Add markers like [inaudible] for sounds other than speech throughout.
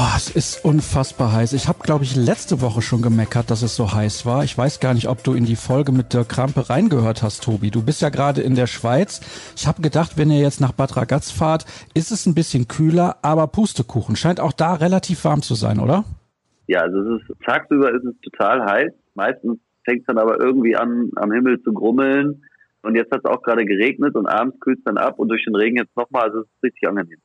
Oh, es ist unfassbar heiß. Ich habe, glaube ich, letzte Woche schon gemeckert, dass es so heiß war. Ich weiß gar nicht, ob du in die Folge mit der Krampe reingehört hast, Tobi. Du bist ja gerade in der Schweiz. Ich habe gedacht, wenn ihr jetzt nach Bad Ragaz fahrt, ist es ein bisschen kühler, aber Pustekuchen. Scheint auch da relativ warm zu sein, oder? Ja, also es ist, tagsüber ist es total heiß. Meistens fängt es dann aber irgendwie an, am Himmel zu grummeln. Und jetzt hat es auch gerade geregnet und abends kühlt es dann ab und durch den Regen jetzt nochmal. Also es ist richtig angenehm.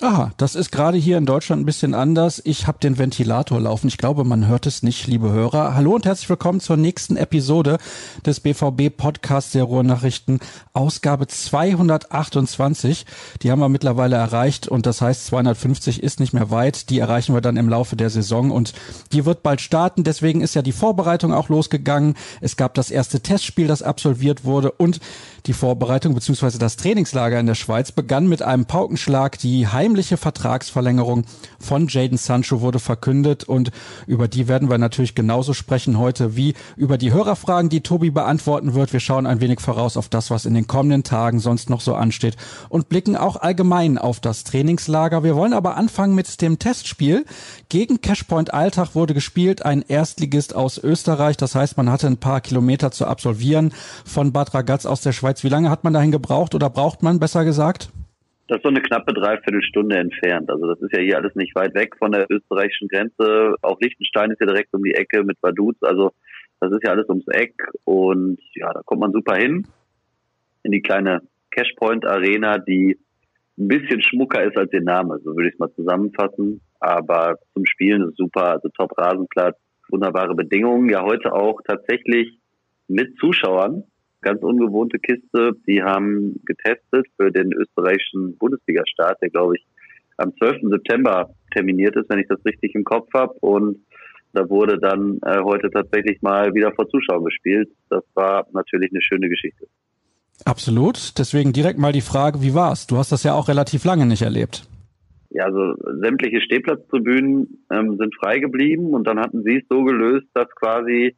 Aha, das ist gerade hier in Deutschland ein bisschen anders. Ich habe den Ventilator laufen. Ich glaube, man hört es nicht, liebe Hörer. Hallo und herzlich willkommen zur nächsten Episode des BVB Podcasts der Ruhrnachrichten, Ausgabe 228. Die haben wir mittlerweile erreicht und das heißt 250 ist nicht mehr weit. Die erreichen wir dann im Laufe der Saison und die wird bald starten. Deswegen ist ja die Vorbereitung auch losgegangen. Es gab das erste Testspiel, das absolviert wurde und die Vorbereitung bzw. das Trainingslager in der Schweiz begann mit einem Paukenschlag. Die heimliche Vertragsverlängerung von Jaden Sancho wurde verkündet und über die werden wir natürlich genauso sprechen heute wie über die Hörerfragen, die Tobi beantworten wird. Wir schauen ein wenig voraus auf das, was in den kommenden Tagen sonst noch so ansteht und blicken auch allgemein auf das Trainingslager. Wir wollen aber anfangen mit dem Testspiel. Gegen Cashpoint Alltag wurde gespielt, ein Erstligist aus Österreich. Das heißt, man hatte ein paar Kilometer zu absolvieren von Bad Ragaz aus der Schweiz Schweiz. Wie lange hat man dahin gebraucht oder braucht man, besser gesagt? Das ist so eine knappe Dreiviertelstunde entfernt. Also das ist ja hier alles nicht weit weg von der österreichischen Grenze. Auch Liechtenstein ist ja direkt um die Ecke mit Vaduz. Also das ist ja alles ums Eck. Und ja, da kommt man super hin in die kleine Cashpoint Arena, die ein bisschen schmucker ist als ihr Name, so würde ich es mal zusammenfassen. Aber zum Spielen ist super, also top Rasenplatz, wunderbare Bedingungen. Ja, heute auch tatsächlich mit Zuschauern ganz ungewohnte Kiste. Die haben getestet für den österreichischen Bundesliga-Start, der glaube ich am 12. September terminiert ist, wenn ich das richtig im Kopf habe. Und da wurde dann äh, heute tatsächlich mal wieder vor Zuschauern gespielt. Das war natürlich eine schöne Geschichte. Absolut. Deswegen direkt mal die Frage, wie war's? Du hast das ja auch relativ lange nicht erlebt. Ja, also sämtliche Stehplatztribünen ähm, sind frei geblieben und dann hatten sie es so gelöst, dass quasi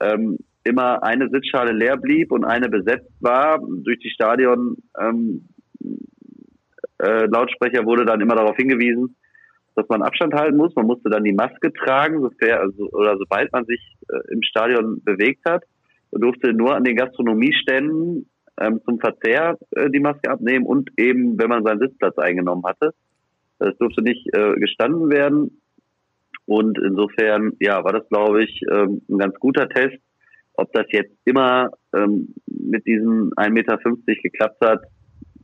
ähm, immer eine Sitzschale leer blieb und eine besetzt war. Durch die Stadion ähm, äh, Lautsprecher wurde dann immer darauf hingewiesen, dass man Abstand halten muss. Man musste dann die Maske tragen, sofern, also, oder sobald man sich äh, im Stadion bewegt hat. Man durfte nur an den Gastronomieständen ähm, zum Verzehr äh, die Maske abnehmen und eben, wenn man seinen Sitzplatz eingenommen hatte. Das durfte nicht äh, gestanden werden. Und insofern, ja, war das, glaube ich, ähm, ein ganz guter Test. Ob das jetzt immer ähm, mit diesen 1,50 Meter geklappt hat,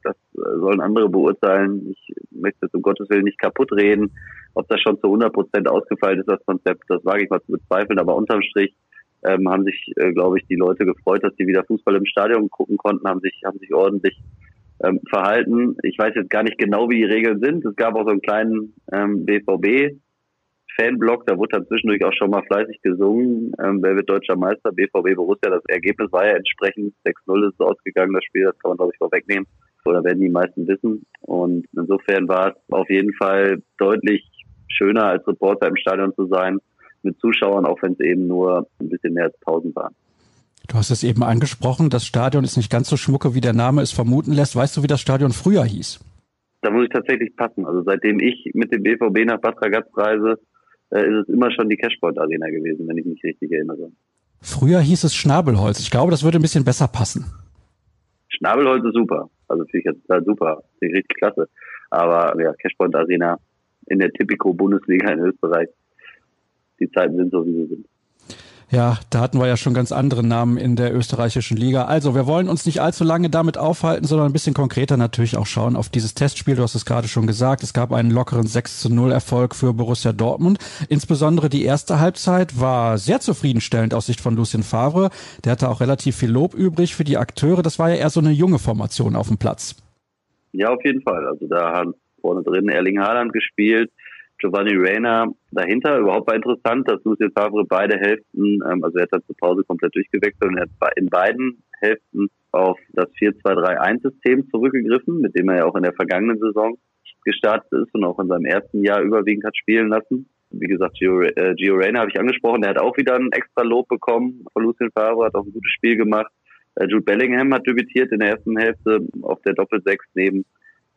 das äh, sollen andere beurteilen. Ich möchte es um Gottes Willen nicht kaputt reden. Ob das schon zu 100 Prozent ausgefallen ist, das Konzept, das wage ich mal zu bezweifeln. Aber unterm Strich ähm, haben sich, äh, glaube ich, die Leute gefreut, dass sie wieder Fußball im Stadion gucken konnten, haben sich, haben sich ordentlich ähm, verhalten. Ich weiß jetzt gar nicht genau, wie die Regeln sind. Es gab auch so einen kleinen ähm, BVB Fanblock, da wurde dann zwischendurch auch schon mal fleißig gesungen, ähm, wer wird deutscher Meister, BVB Borussia. Das Ergebnis war ja entsprechend 6-0 ist ausgegangen, das Spiel, das kann man glaube ich vorwegnehmen. Oder werden die meisten wissen. Und insofern war es auf jeden Fall deutlich schöner als Reporter im Stadion zu sein, mit Zuschauern, auch wenn es eben nur ein bisschen mehr als 1000 waren. Du hast es eben angesprochen, das Stadion ist nicht ganz so schmucke, wie der Name es vermuten lässt. Weißt du, wie das Stadion früher hieß? Da muss ich tatsächlich passen. Also seitdem ich mit dem BVB nach Bad Ragaz reise, äh, ist es immer schon die Cashpoint Arena gewesen, wenn ich mich richtig erinnere. Früher hieß es Schnabelholz. Ich glaube, das würde ein bisschen besser passen. Schnabelholz ist super. Also finde ich jetzt total super. Finde ich richtig klasse. Aber ja, Cashpoint Arena in der Typico Bundesliga in Österreich. Die Zeiten sind so, wie sie sind. Ja, da hatten wir ja schon ganz andere Namen in der österreichischen Liga. Also, wir wollen uns nicht allzu lange damit aufhalten, sondern ein bisschen konkreter natürlich auch schauen auf dieses Testspiel. Du hast es gerade schon gesagt. Es gab einen lockeren 6 zu 0 Erfolg für Borussia Dortmund. Insbesondere die erste Halbzeit war sehr zufriedenstellend aus Sicht von Lucien Favre. Der hatte auch relativ viel Lob übrig für die Akteure. Das war ja eher so eine junge Formation auf dem Platz. Ja, auf jeden Fall. Also da haben vorne drin Erling Haaland gespielt. Giovanni Reina dahinter. Überhaupt war interessant, dass Lucien Favre beide Hälften, ähm, also er hat zur Pause komplett durchgewechselt und er hat in beiden Hälften auf das 4-2-3-1-System zurückgegriffen, mit dem er ja auch in der vergangenen Saison gestartet ist und auch in seinem ersten Jahr überwiegend hat spielen lassen. Wie gesagt, Gio, äh, Gio Reyna habe ich angesprochen, der hat auch wieder ein extra Lob bekommen von Lucien Favre, hat auch ein gutes Spiel gemacht. Äh, Jude Bellingham hat debütiert in der ersten Hälfte auf der Doppelsechs neben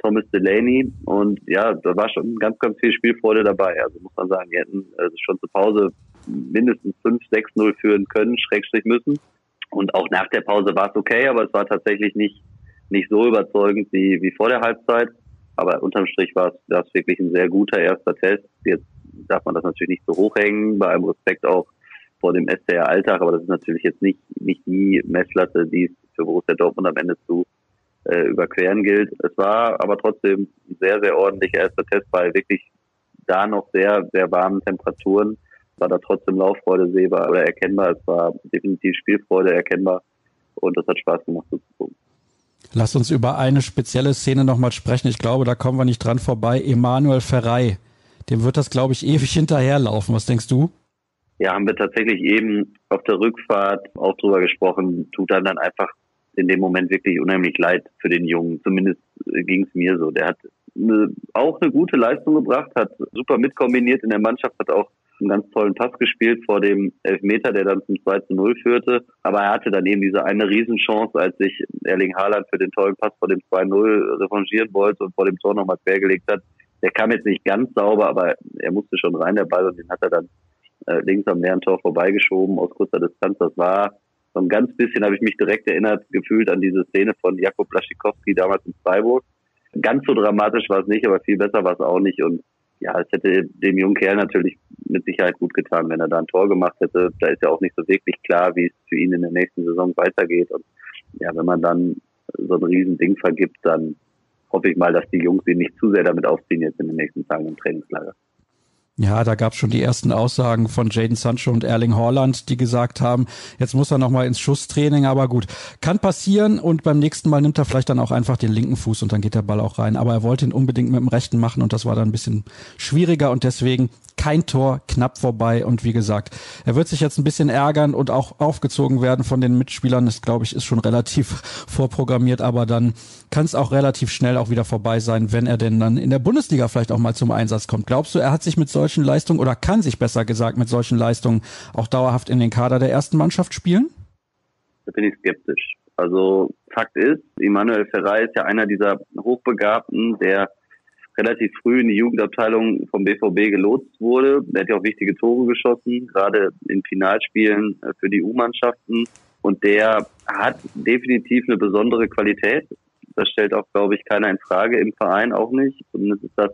Thomas Delaney und ja, da war schon ganz, ganz viel Spielfreude dabei. Also muss man sagen, die hätten äh, schon zur Pause mindestens 5-6-0 führen können, Schrägstrich müssen. Und auch nach der Pause war es okay, aber es war tatsächlich nicht, nicht so überzeugend wie, wie vor der Halbzeit. Aber unterm Strich war es, war es wirklich ein sehr guter erster Test. Jetzt darf man das natürlich nicht so hochhängen, bei allem Respekt auch vor dem SDR Alltag, aber das ist natürlich jetzt nicht, nicht die Messlatte, die es für Borussia Dortmund am Ende zu äh, überqueren gilt. Es war aber trotzdem ein sehr, sehr ordentlicher erster Test bei wirklich da noch sehr, sehr warmen Temperaturen. War da trotzdem Lauffreude sehbar oder erkennbar. Es war definitiv Spielfreude erkennbar und das hat Spaß gemacht zuzugucken. Lass uns über eine spezielle Szene nochmal sprechen. Ich glaube, da kommen wir nicht dran vorbei. Emanuel Ferrei. Dem wird das, glaube ich, ewig hinterherlaufen. Was denkst du? Ja, haben wir tatsächlich eben auf der Rückfahrt auch drüber gesprochen. Tut dann dann einfach in dem Moment wirklich unheimlich leid für den Jungen. Zumindest ging es mir so. Der hat eine, auch eine gute Leistung gebracht, hat super mitkombiniert in der Mannschaft, hat auch einen ganz tollen Pass gespielt vor dem Elfmeter, der dann zum 2 zu 0 führte. Aber er hatte dann eben diese eine Riesenchance, als sich Erling Haaland für den tollen Pass vor dem 2-0 revanchieren wollte und vor dem Tor nochmal quergelegt hat. Der kam jetzt nicht ganz sauber, aber er musste schon rein, der Ball, und den hat er dann äh, links am leeren Tor vorbeigeschoben aus kurzer Distanz. Das war so ein ganz bisschen, habe ich mich direkt erinnert, gefühlt an diese Szene von Jakob Laschikowski damals in Freiburg. Ganz so dramatisch war es nicht, aber viel besser war es auch nicht. Und ja, es hätte dem jungen Kerl natürlich mit Sicherheit gut getan, wenn er da ein Tor gemacht hätte. Da ist ja auch nicht so wirklich klar, wie es für ihn in der nächsten Saison weitergeht. Und ja, wenn man dann so ein Riesending vergibt, dann hoffe ich mal, dass die Jungs ihn nicht zu sehr damit aufziehen jetzt in den nächsten Tagen im Trainingslager. Ja, da gab es schon die ersten Aussagen von Jaden Sancho und Erling Haaland, die gesagt haben, jetzt muss er nochmal ins Schusstraining, aber gut, kann passieren und beim nächsten Mal nimmt er vielleicht dann auch einfach den linken Fuß und dann geht der Ball auch rein. Aber er wollte ihn unbedingt mit dem rechten machen und das war dann ein bisschen schwieriger und deswegen kein Tor, knapp vorbei und wie gesagt, er wird sich jetzt ein bisschen ärgern und auch aufgezogen werden von den Mitspielern. Das glaube ich ist schon relativ [laughs] vorprogrammiert, aber dann kann es auch relativ schnell auch wieder vorbei sein, wenn er denn dann in der Bundesliga vielleicht auch mal zum Einsatz kommt. Glaubst du, er hat sich mit solchen Leistungen oder kann sich besser gesagt mit solchen Leistungen auch dauerhaft in den Kader der ersten Mannschaft spielen? Da bin ich skeptisch. Also Fakt ist, Immanuel Ferrei ist ja einer dieser Hochbegabten, der relativ früh in die Jugendabteilung vom BVB gelotst wurde. Der hat ja auch wichtige Tore geschossen, gerade in Finalspielen äh, für die U-Mannschaften. Und der hat definitiv eine besondere Qualität. Das stellt auch, glaube ich, keiner in Frage, im Verein auch nicht. Zumindest ist das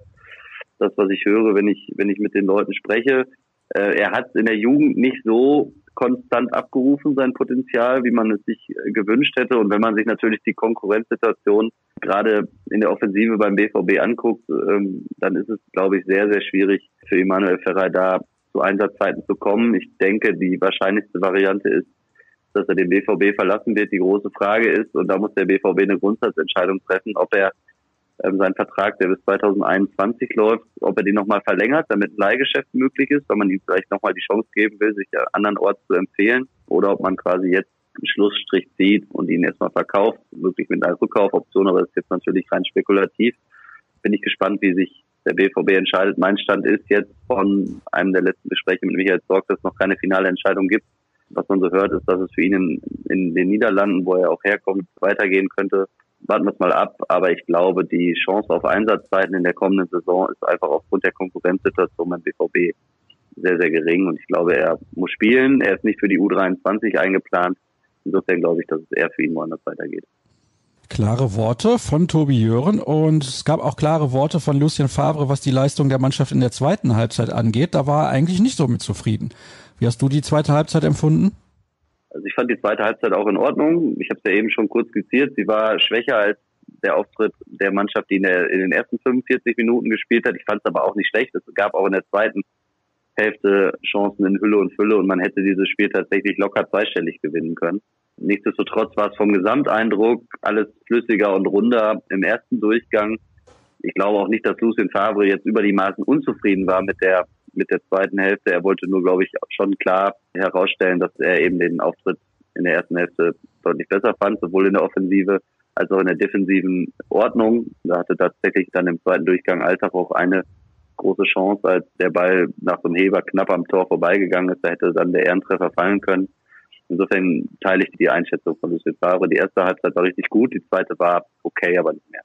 das, was ich höre, wenn ich, wenn ich mit den Leuten spreche. Äh, er hat in der Jugend nicht so konstant abgerufen, sein Potenzial, wie man es sich äh, gewünscht hätte. Und wenn man sich natürlich die Konkurrenzsituation gerade in der Offensive beim BVB anguckt, ähm, dann ist es, glaube ich, sehr, sehr schwierig für Emanuel Ferrer da zu Einsatzzeiten zu kommen. Ich denke, die wahrscheinlichste Variante ist, dass er den BVB verlassen wird. Die große Frage ist, und da muss der BVB eine Grundsatzentscheidung treffen, ob er ähm, seinen Vertrag, der bis 2021 läuft, ob er den nochmal verlängert, damit ein Leihgeschäft möglich ist, weil man ihm vielleicht nochmal die Chance geben will, sich andernorts zu empfehlen, oder ob man quasi jetzt einen Schlussstrich zieht und ihn erstmal verkauft, wirklich mit einer Rückkaufoption, aber das ist jetzt natürlich rein spekulativ. Bin ich gespannt, wie sich der BVB entscheidet. Mein Stand ist jetzt von einem der letzten Gespräche mit Michael Zorg, dass es noch keine finale Entscheidung gibt. Was man so hört, ist, dass es für ihn in, in den Niederlanden, wo er auch herkommt, weitergehen könnte warten wir es mal ab. Aber ich glaube, die Chance auf Einsatzzeiten in der kommenden Saison ist einfach aufgrund der Konkurrenzsituation beim BVB sehr, sehr gering. Und ich glaube, er muss spielen. Er ist nicht für die U23 eingeplant. Insofern glaube ich, dass es eher für ihn woanders weitergeht. Klare Worte von Tobi Jören und es gab auch klare Worte von Lucien Favre, was die Leistung der Mannschaft in der zweiten Halbzeit angeht. Da war er eigentlich nicht so mit zufrieden. Wie hast du die zweite Halbzeit empfunden? Also ich fand die zweite Halbzeit auch in Ordnung. Ich habe es ja eben schon kurz skizziert. Sie war schwächer als der Auftritt der Mannschaft, die in, der, in den ersten 45 Minuten gespielt hat. Ich fand es aber auch nicht schlecht. Es gab auch in der zweiten Hälfte Chancen in Hülle und Fülle und man hätte dieses Spiel tatsächlich locker zweistellig gewinnen können. Nichtsdestotrotz war es vom Gesamteindruck alles flüssiger und runder im ersten Durchgang. Ich glaube auch nicht, dass Lucien Favre jetzt über die Maßen unzufrieden war mit der mit der zweiten Hälfte. Er wollte nur, glaube ich, schon klar herausstellen, dass er eben den Auftritt in der ersten Hälfte deutlich besser fand, sowohl in der Offensive als auch in der defensiven Ordnung. Da hatte tatsächlich dann im zweiten Durchgang Alltag auch eine große Chance, als der Ball nach so einem Heber knapp am Tor vorbeigegangen ist. Da hätte dann der Ehrentreffer fallen können. Insofern teile ich die Einschätzung von Lucien Favre. Die erste Halbzeit war richtig gut, die zweite war okay, aber nicht mehr.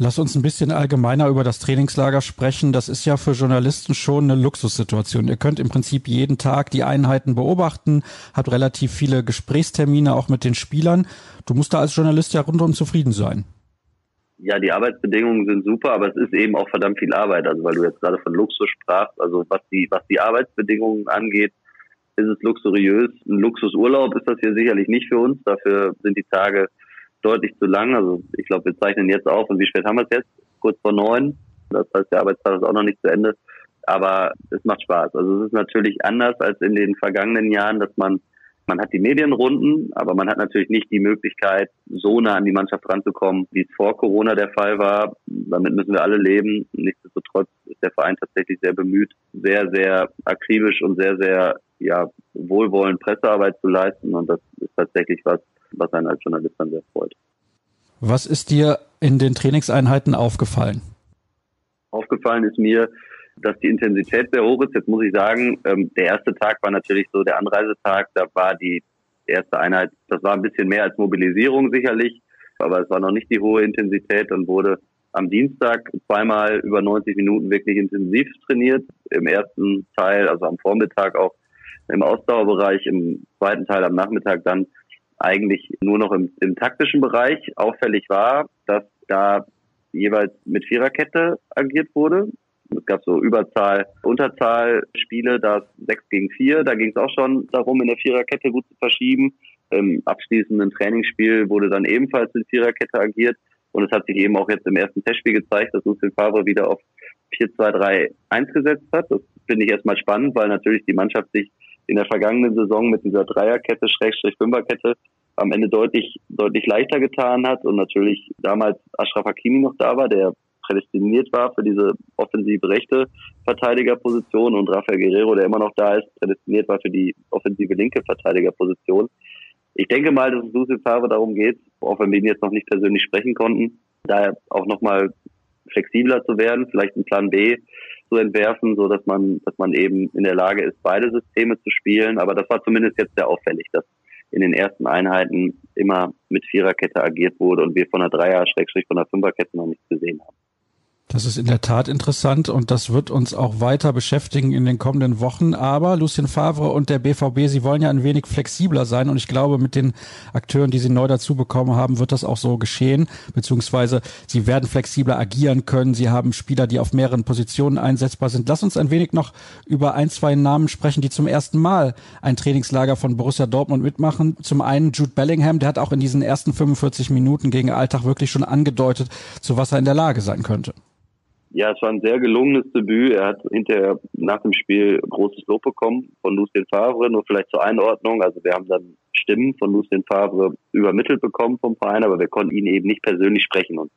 Lass uns ein bisschen allgemeiner über das Trainingslager sprechen. Das ist ja für Journalisten schon eine Luxussituation. Ihr könnt im Prinzip jeden Tag die Einheiten beobachten, habt relativ viele Gesprächstermine auch mit den Spielern. Du musst da als Journalist ja rundum zufrieden sein. Ja, die Arbeitsbedingungen sind super, aber es ist eben auch verdammt viel Arbeit. Also weil du jetzt gerade von Luxus sprachst, also was die, was die Arbeitsbedingungen angeht, ist es luxuriös. Ein Luxusurlaub ist das hier sicherlich nicht für uns. Dafür sind die Tage deutlich zu lang. Also ich glaube, wir zeichnen jetzt auf und wie spät haben wir es jetzt? Kurz vor neun. Das heißt, der Arbeitstag ist auch noch nicht zu Ende. Aber es macht Spaß. Also es ist natürlich anders als in den vergangenen Jahren, dass man man hat die Medienrunden, aber man hat natürlich nicht die Möglichkeit, so nah an die Mannschaft ranzukommen, wie es vor Corona der Fall war. Damit müssen wir alle leben. Nichtsdestotrotz ist der Verein tatsächlich sehr bemüht, sehr, sehr akribisch und sehr, sehr ja, wohlwollend Pressearbeit zu leisten. Und das ist tatsächlich was, was einen als Journalist dann sehr freut. Was ist dir in den Trainingseinheiten aufgefallen? Aufgefallen ist mir, dass die Intensität sehr hoch ist. Jetzt muss ich sagen, ähm, der erste Tag war natürlich so der Anreisetag. Da war die erste Einheit, das war ein bisschen mehr als Mobilisierung sicherlich, aber es war noch nicht die hohe Intensität. Dann wurde am Dienstag zweimal über 90 Minuten wirklich intensiv trainiert. Im ersten Teil, also am Vormittag auch im Ausdauerbereich, im zweiten Teil am Nachmittag dann eigentlich nur noch im, im taktischen Bereich. Auffällig war, dass da jeweils mit Viererkette agiert wurde. Es gab so Überzahl, Unterzahl Spiele, das 6 gegen 4. Da ging es auch schon darum, in der Viererkette gut zu verschieben. Im abschließenden Trainingsspiel wurde dann ebenfalls in Viererkette agiert. Und es hat sich eben auch jetzt im ersten Testspiel gezeigt, dass Lucien Favre wieder auf 4-2-3-1 gesetzt hat. Das finde ich erstmal spannend, weil natürlich die Mannschaft sich in der vergangenen Saison mit dieser Dreierkette, Schrägstrich Fünferkette am Ende deutlich, deutlich leichter getan hat und natürlich damals Ashraf Hakimi noch da war, der prädestiniert war für diese offensive rechte Verteidigerposition und Rafael Guerrero, der immer noch da ist, prädestiniert war für die offensive linke Verteidigerposition. Ich denke mal, dass es Lucien Favre darum geht, auch wenn wir ihn jetzt noch nicht persönlich sprechen konnten, da auch nochmal flexibler zu werden, vielleicht einen Plan B zu entwerfen, so dass man, dass man eben in der Lage ist, beide Systeme zu spielen. Aber das war zumindest jetzt sehr auffällig, dass in den ersten Einheiten immer mit Viererkette agiert wurde und wir von der Dreier-, Schrägstrich von der Fünferkette noch nichts gesehen haben. Das ist in der Tat interessant und das wird uns auch weiter beschäftigen in den kommenden Wochen. Aber Lucien Favre und der BVB, sie wollen ja ein wenig flexibler sein und ich glaube, mit den Akteuren, die sie neu dazu bekommen haben, wird das auch so geschehen, beziehungsweise sie werden flexibler agieren können. Sie haben Spieler, die auf mehreren Positionen einsetzbar sind. Lass uns ein wenig noch über ein, zwei Namen sprechen, die zum ersten Mal ein Trainingslager von Borussia Dortmund mitmachen. Zum einen Jude Bellingham, der hat auch in diesen ersten 45 Minuten gegen Alltag wirklich schon angedeutet, zu was er in der Lage sein könnte. Ja, es war ein sehr gelungenes Debüt. Er hat hinterher nach dem Spiel großes Lob bekommen von Lucien Favre. Nur vielleicht zur Einordnung. Also wir haben dann Stimmen von Lucien Favre übermittelt bekommen vom Verein, aber wir konnten ihn eben nicht persönlich sprechen und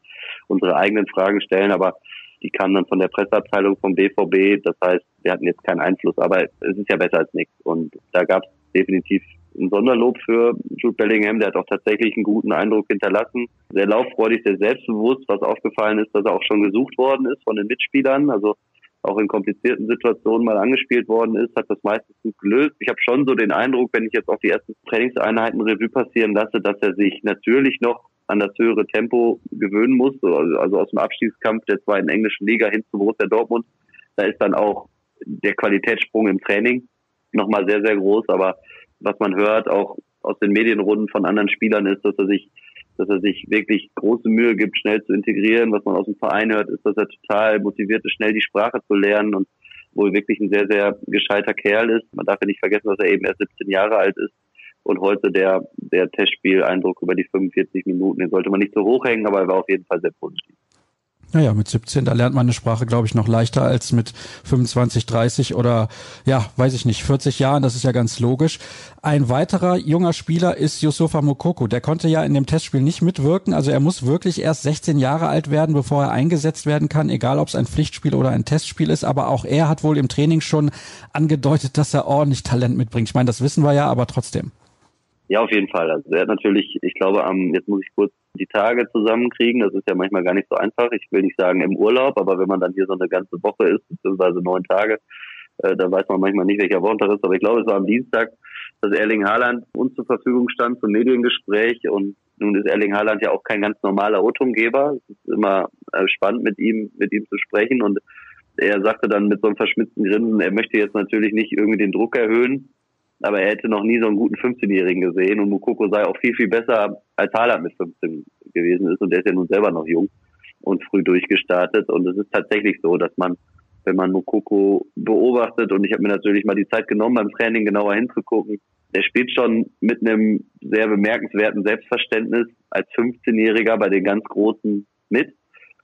unsere eigenen Fragen stellen. Aber die kamen dann von der Presseabteilung vom BVB. Das heißt, wir hatten jetzt keinen Einfluss, aber es ist ja besser als nichts. Und da gab es definitiv ein Sonderlob für Jude Bellingham. Der hat auch tatsächlich einen guten Eindruck hinterlassen. Sehr lauffreudig, sehr selbstbewusst. Was aufgefallen ist, dass er auch schon gesucht worden ist von den Mitspielern. Also auch in komplizierten Situationen mal angespielt worden ist, hat das meistens gut gelöst. Ich habe schon so den Eindruck, wenn ich jetzt auf die ersten Trainingseinheiten Revue passieren lasse, dass er sich natürlich noch an das höhere Tempo gewöhnen muss. Also aus dem Abstiegskampf der zweiten englischen Liga hin zu Borussia Dortmund. Da ist dann auch der Qualitätssprung im Training nochmal sehr, sehr groß. Aber was man hört, auch aus den Medienrunden von anderen Spielern ist, dass er sich, dass er sich wirklich große Mühe gibt, schnell zu integrieren. Was man aus dem Verein hört, ist, dass er total motiviert ist, schnell die Sprache zu lernen und wohl wirklich ein sehr, sehr gescheiter Kerl ist. Man darf ja nicht vergessen, dass er eben erst 17 Jahre alt ist. Und heute der, der Testspiel-Eindruck über die 45 Minuten, den sollte man nicht so hoch hängen, aber er war auf jeden Fall sehr positiv. Naja, mit 17, da lernt man eine Sprache, glaube ich, noch leichter als mit 25, 30 oder ja, weiß ich nicht, 40 Jahren, das ist ja ganz logisch. Ein weiterer junger Spieler ist Yusufa Mokoko. Der konnte ja in dem Testspiel nicht mitwirken, also er muss wirklich erst 16 Jahre alt werden, bevor er eingesetzt werden kann, egal ob es ein Pflichtspiel oder ein Testspiel ist, aber auch er hat wohl im Training schon angedeutet, dass er ordentlich Talent mitbringt. Ich meine, das wissen wir ja, aber trotzdem. Ja, auf jeden Fall. Also er hat natürlich, ich glaube, am, jetzt muss ich kurz die Tage zusammenkriegen. Das ist ja manchmal gar nicht so einfach. Ich will nicht sagen im Urlaub, aber wenn man dann hier so eine ganze Woche ist, beziehungsweise neun Tage, äh, dann weiß man manchmal nicht, welcher Wochentag ist. Aber ich glaube, es war am Dienstag, dass Erling Haaland uns zur Verfügung stand zum Mediengespräch und nun ist Erling Haaland ja auch kein ganz normaler O-Tongeber. Es ist immer äh, spannend, mit ihm, mit ihm zu sprechen und er sagte dann mit so einem verschmitzten Grinsen, er möchte jetzt natürlich nicht irgendwie den Druck erhöhen, aber er hätte noch nie so einen guten 15-Jährigen gesehen und Mukoko sei auch viel, viel besser als Haaland mit 15 gewesen ist und der ist ja nun selber noch jung und früh durchgestartet und es ist tatsächlich so, dass man wenn man Mukoko beobachtet und ich habe mir natürlich mal die Zeit genommen, beim Training genauer hinzugucken. Der spielt schon mit einem sehr bemerkenswerten Selbstverständnis als 15-Jähriger bei den ganz Großen mit.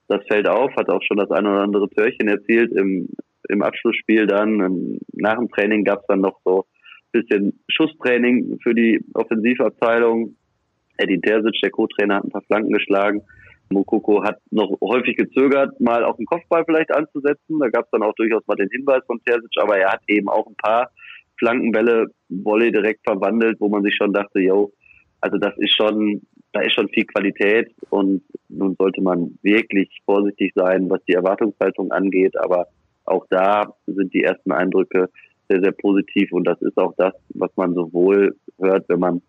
Das fällt auf, hat auch schon das eine oder andere Törchen erzielt im, im Abschlussspiel dann. Nach dem Training gab es dann noch so ein bisschen Schusstraining für die Offensivabteilung. Eddie Terzic, der Co-Trainer, hat ein paar Flanken geschlagen. Mokoko hat noch häufig gezögert, mal auf den Kopfball vielleicht anzusetzen. Da gab es dann auch durchaus mal den Hinweis von Terzic, aber er hat eben auch ein paar Flankenbälle Volley direkt verwandelt, wo man sich schon dachte, yo, also das ist schon, da ist schon viel Qualität und nun sollte man wirklich vorsichtig sein, was die Erwartungshaltung angeht, aber auch da sind die ersten Eindrücke sehr, sehr positiv und das ist auch das, was man sowohl hört, wenn man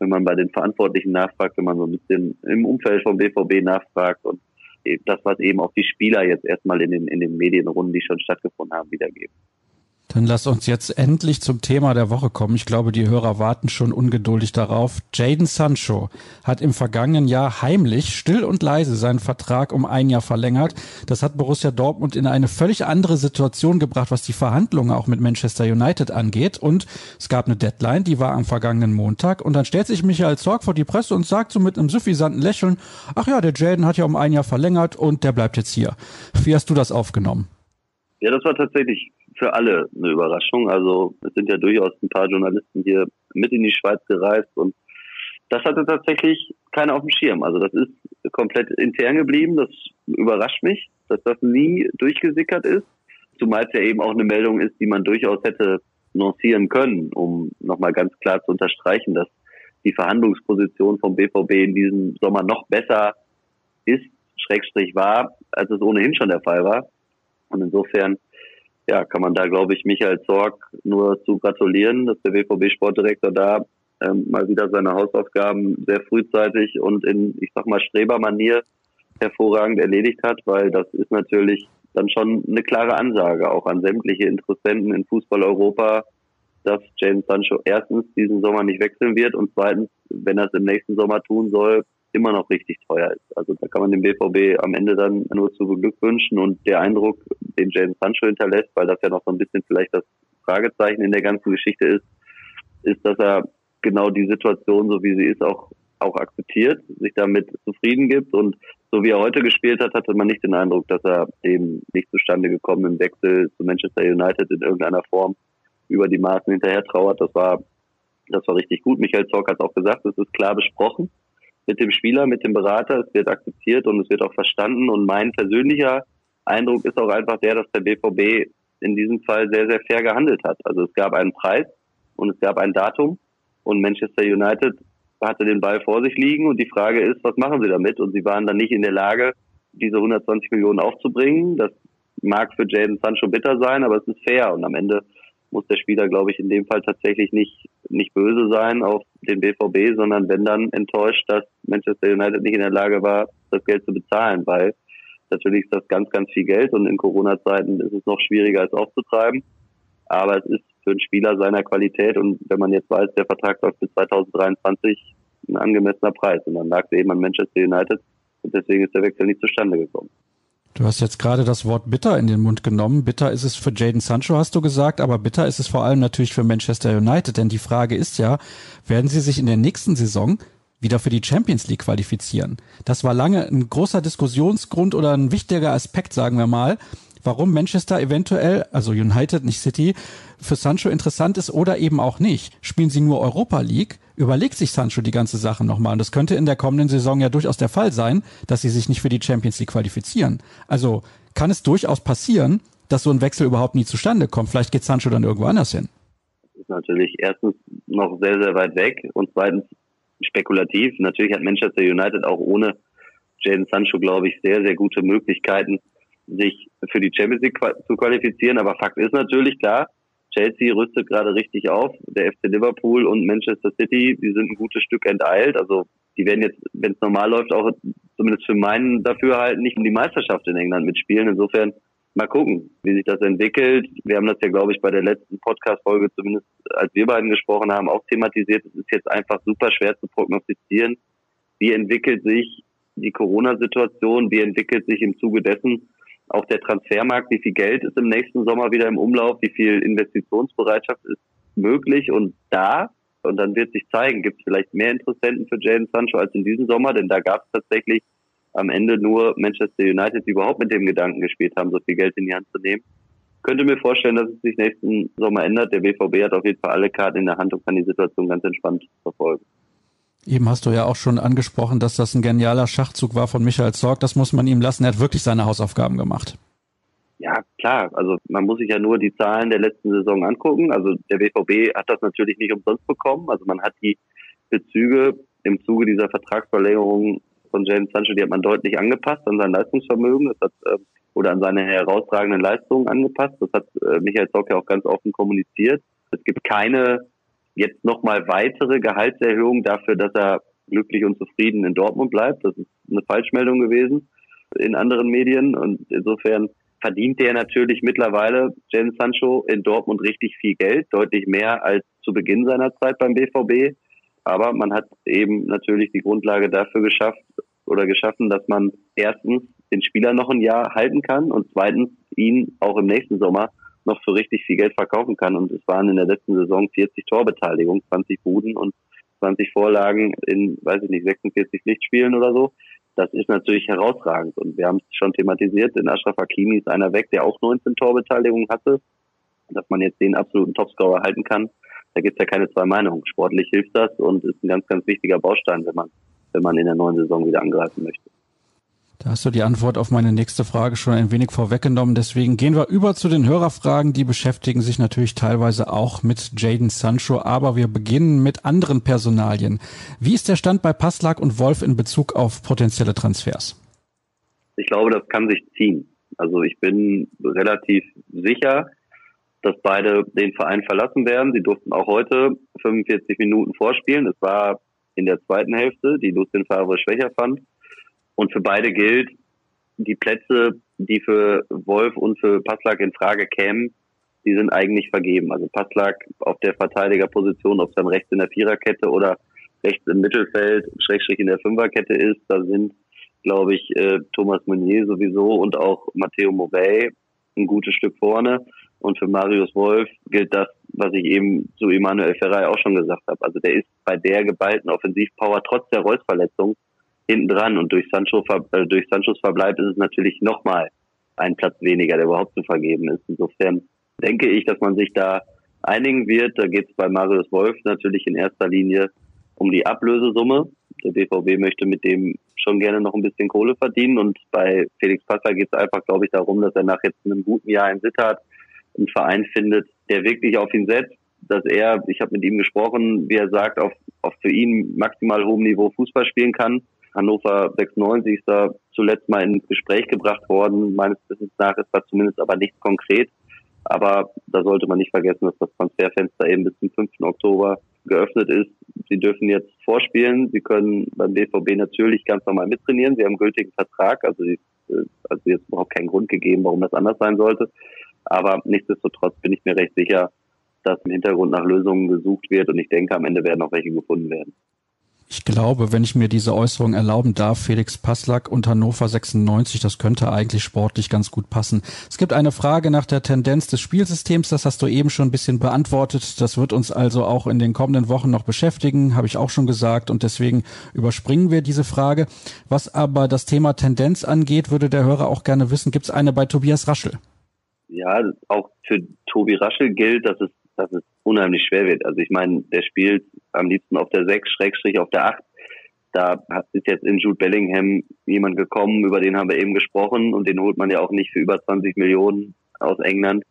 wenn man bei den Verantwortlichen nachfragt, wenn man so ein bisschen im Umfeld vom BVB nachfragt und das, was eben auch die Spieler jetzt erstmal in den, in den Medienrunden, die schon stattgefunden haben, wiedergeben. Dann lass uns jetzt endlich zum Thema der Woche kommen. Ich glaube, die Hörer warten schon ungeduldig darauf. Jaden Sancho hat im vergangenen Jahr heimlich, still und leise seinen Vertrag um ein Jahr verlängert. Das hat Borussia Dortmund in eine völlig andere Situation gebracht, was die Verhandlungen auch mit Manchester United angeht. Und es gab eine Deadline, die war am vergangenen Montag. Und dann stellt sich Michael Zorg vor die Presse und sagt so mit einem suffisanten Lächeln, ach ja, der Jaden hat ja um ein Jahr verlängert und der bleibt jetzt hier. Wie hast du das aufgenommen? Ja, das war tatsächlich für alle eine Überraschung. Also es sind ja durchaus ein paar Journalisten hier mit in die Schweiz gereist und das hatte tatsächlich keiner auf dem Schirm. Also das ist komplett intern geblieben. Das überrascht mich, dass das nie durchgesickert ist. Zumal es ja eben auch eine Meldung ist, die man durchaus hätte lancieren können, um nochmal ganz klar zu unterstreichen, dass die Verhandlungsposition vom BVB in diesem Sommer noch besser ist, Schrägstrich war, als es ohnehin schon der Fall war. Und insofern ja, kann man da, glaube ich, Michael Zorg nur zu gratulieren, dass der WVB-Sportdirektor da ähm, mal wieder seine Hausaufgaben sehr frühzeitig und in, ich sag mal, Strebermanier hervorragend erledigt hat, weil das ist natürlich dann schon eine klare Ansage auch an sämtliche Interessenten in Fußball Europa, dass James Sancho erstens diesen Sommer nicht wechseln wird und zweitens, wenn er es im nächsten Sommer tun soll, immer noch richtig teuer ist. Also da kann man dem BVB am Ende dann nur zu beglückwünschen und der Eindruck, den James Sancho hinterlässt, weil das ja noch so ein bisschen vielleicht das Fragezeichen in der ganzen Geschichte ist, ist, dass er genau die Situation, so wie sie ist, auch auch akzeptiert, sich damit zufrieden gibt und so wie er heute gespielt hat, hatte man nicht den Eindruck, dass er dem nicht zustande gekommenen Wechsel zu Manchester United in irgendeiner Form über die Maßen hinterher trauert. Das war das war richtig gut. Michael Zorc hat auch gesagt, es ist klar besprochen mit dem Spieler, mit dem Berater. Es wird akzeptiert und es wird auch verstanden. Und mein persönlicher Eindruck ist auch einfach der, dass der BVB in diesem Fall sehr, sehr fair gehandelt hat. Also es gab einen Preis und es gab ein Datum und Manchester United hatte den Ball vor sich liegen und die Frage ist, was machen sie damit? Und sie waren dann nicht in der Lage, diese 120 Millionen aufzubringen. Das mag für Jaden Sancho bitter sein, aber es ist fair und am Ende muss der Spieler, glaube ich, in dem Fall tatsächlich nicht, nicht böse sein auf den BVB, sondern wenn dann enttäuscht, dass Manchester United nicht in der Lage war, das Geld zu bezahlen, weil natürlich ist das ganz, ganz viel Geld und in Corona-Zeiten ist es noch schwieriger, es aufzutreiben. Aber es ist für einen Spieler seiner Qualität und wenn man jetzt weiß, der Vertrag läuft bis 2023, ein angemessener Preis. Und dann lag es eben an Manchester United und deswegen ist der Wechsel nicht zustande gekommen. Du hast jetzt gerade das Wort bitter in den Mund genommen. Bitter ist es für Jaden Sancho, hast du gesagt, aber bitter ist es vor allem natürlich für Manchester United, denn die Frage ist ja, werden sie sich in der nächsten Saison wieder für die Champions League qualifizieren? Das war lange ein großer Diskussionsgrund oder ein wichtiger Aspekt, sagen wir mal, warum Manchester eventuell, also United, nicht City, für Sancho interessant ist oder eben auch nicht. Spielen sie nur Europa League, überlegt sich Sancho die ganze Sache nochmal. Und das könnte in der kommenden Saison ja durchaus der Fall sein, dass sie sich nicht für die Champions League qualifizieren. Also kann es durchaus passieren, dass so ein Wechsel überhaupt nie zustande kommt. Vielleicht geht Sancho dann irgendwo anders hin. ist natürlich erstens noch sehr, sehr weit weg und zweitens spekulativ. Natürlich hat Manchester United auch ohne Jaden Sancho, glaube ich, sehr, sehr gute Möglichkeiten, sich für die Champions League zu qualifizieren. Aber Fakt ist natürlich klar, Chelsea rüstet gerade richtig auf. Der FC Liverpool und Manchester City, die sind ein gutes Stück enteilt. Also die werden jetzt, wenn es normal läuft, auch zumindest für meinen Dafürhalten nicht um die Meisterschaft in England mitspielen. Insofern mal gucken, wie sich das entwickelt. Wir haben das ja, glaube ich, bei der letzten Podcast-Folge, zumindest als wir beiden gesprochen haben, auch thematisiert. Es ist jetzt einfach super schwer zu prognostizieren. Wie entwickelt sich die Corona-Situation? Wie entwickelt sich im Zuge dessen auch der Transfermarkt? Wie viel Geld ist im nächsten Sommer wieder im Umlauf? Wie viel Investitionsbereitschaft ist möglich und da? Und dann wird sich zeigen, gibt es vielleicht mehr Interessenten für Jadon Sancho als in diesem Sommer, denn da gab es tatsächlich am Ende nur Manchester United, die überhaupt mit dem Gedanken gespielt haben, so viel Geld in die Hand zu nehmen. Könnte mir vorstellen, dass es sich nächsten Sommer ändert. Der BVB hat auf jeden Fall alle Karten in der Hand und kann die Situation ganz entspannt verfolgen. Eben hast du ja auch schon angesprochen, dass das ein genialer Schachzug war von Michael Zorg. Das muss man ihm lassen. Er hat wirklich seine Hausaufgaben gemacht. Ja, klar. Also man muss sich ja nur die Zahlen der letzten Saison angucken. Also der BVB hat das natürlich nicht umsonst bekommen. Also man hat die Bezüge im Zuge dieser Vertragsverlängerung von James Sancho, die hat man deutlich angepasst an sein Leistungsvermögen das hat, äh, oder an seine herausragenden Leistungen angepasst. Das hat äh, Michael Zock ja auch ganz offen kommuniziert. Es gibt keine jetzt nochmal weitere Gehaltserhöhung dafür, dass er glücklich und zufrieden in Dortmund bleibt. Das ist eine Falschmeldung gewesen in anderen Medien und insofern verdient der natürlich mittlerweile James Sancho in Dortmund richtig viel Geld, deutlich mehr als zu Beginn seiner Zeit beim BVB. Aber man hat eben natürlich die Grundlage dafür geschafft oder geschaffen, dass man erstens den Spieler noch ein Jahr halten kann und zweitens ihn auch im nächsten Sommer noch für richtig viel Geld verkaufen kann. Und es waren in der letzten Saison 40 Torbeteiligungen, 20 Buden und 20 Vorlagen in, weiß ich nicht, 46 Lichtspielen oder so. Das ist natürlich herausragend. Und wir haben es schon thematisiert. In Ashraf Hakimi ist einer weg, der auch 19 Torbeteiligungen hatte. Dass man jetzt den absoluten Topscorer halten kann, da gibt es ja keine zwei Meinungen. Sportlich hilft das und ist ein ganz, ganz wichtiger Baustein, wenn man, wenn man in der neuen Saison wieder angreifen möchte. Da hast du die Antwort auf meine nächste Frage schon ein wenig vorweggenommen. Deswegen gehen wir über zu den Hörerfragen. Die beschäftigen sich natürlich teilweise auch mit Jaden Sancho, aber wir beginnen mit anderen Personalien. Wie ist der Stand bei Passlag und Wolf in Bezug auf potenzielle Transfers? Ich glaube, das kann sich ziehen. Also ich bin relativ sicher, dass beide den Verein verlassen werden. Sie durften auch heute 45 Minuten vorspielen. Es war in der zweiten Hälfte, die Lucien Favre schwächer fand. Und für beide gilt, die Plätze, die für Wolf und für Passlack in Frage kämen, die sind eigentlich vergeben. Also Passlack auf der Verteidigerposition, ob es dann rechts in der Viererkette oder rechts im Mittelfeld, Schrägstrich in der Fünferkette ist, da sind, glaube ich, äh, Thomas Meunier sowieso und auch Matteo Morey ein gutes Stück vorne. Und für Marius Wolf gilt das, was ich eben zu Emanuel Ferrei auch schon gesagt habe. Also der ist bei der geballten Offensivpower trotz der Reus-Verletzung hinten dran. Und durch, Sancho, äh, durch Sanchos Verbleib ist es natürlich nochmal ein Platz weniger, der überhaupt zu vergeben ist. Insofern denke ich, dass man sich da einigen wird. Da geht es bei Marius Wolf natürlich in erster Linie um die Ablösesumme. Der BVB möchte mit dem schon gerne noch ein bisschen Kohle verdienen. Und bei Felix Passer geht es einfach, glaube ich, darum, dass er nach jetzt einem guten Jahr in Sittard einen Verein findet, der wirklich auf ihn setzt, dass er, ich habe mit ihm gesprochen, wie er sagt, auf, auf für ihn maximal hohem Niveau Fußball spielen kann. Hannover 96 ist da zuletzt mal ins Gespräch gebracht worden. Meines Wissens nach ist da zumindest aber nichts konkret. Aber da sollte man nicht vergessen, dass das Transferfenster eben bis zum 5. Oktober geöffnet ist. Sie dürfen jetzt vorspielen. Sie können beim BVB natürlich ganz normal mittrainieren. Sie haben einen gültigen Vertrag. Also, also jetzt überhaupt keinen Grund gegeben, warum das anders sein sollte. Aber nichtsdestotrotz bin ich mir recht sicher, dass im Hintergrund nach Lösungen gesucht wird und ich denke, am Ende werden auch welche gefunden werden. Ich glaube, wenn ich mir diese Äußerung erlauben darf, Felix Passlack und Hannover 96, das könnte eigentlich sportlich ganz gut passen. Es gibt eine Frage nach der Tendenz des Spielsystems, das hast du eben schon ein bisschen beantwortet. Das wird uns also auch in den kommenden Wochen noch beschäftigen, habe ich auch schon gesagt und deswegen überspringen wir diese Frage. Was aber das Thema Tendenz angeht, würde der Hörer auch gerne wissen, gibt es eine bei Tobias Raschel? ja, auch für Tobi Raschel gilt, dass es, dass es unheimlich schwer wird. Also ich meine, der spielt am liebsten auf der 6, Schrägstrich auf der 8. Da ist jetzt in Jude Bellingham jemand gekommen, über den haben wir eben gesprochen und den holt man ja auch nicht für über 20 Millionen aus England,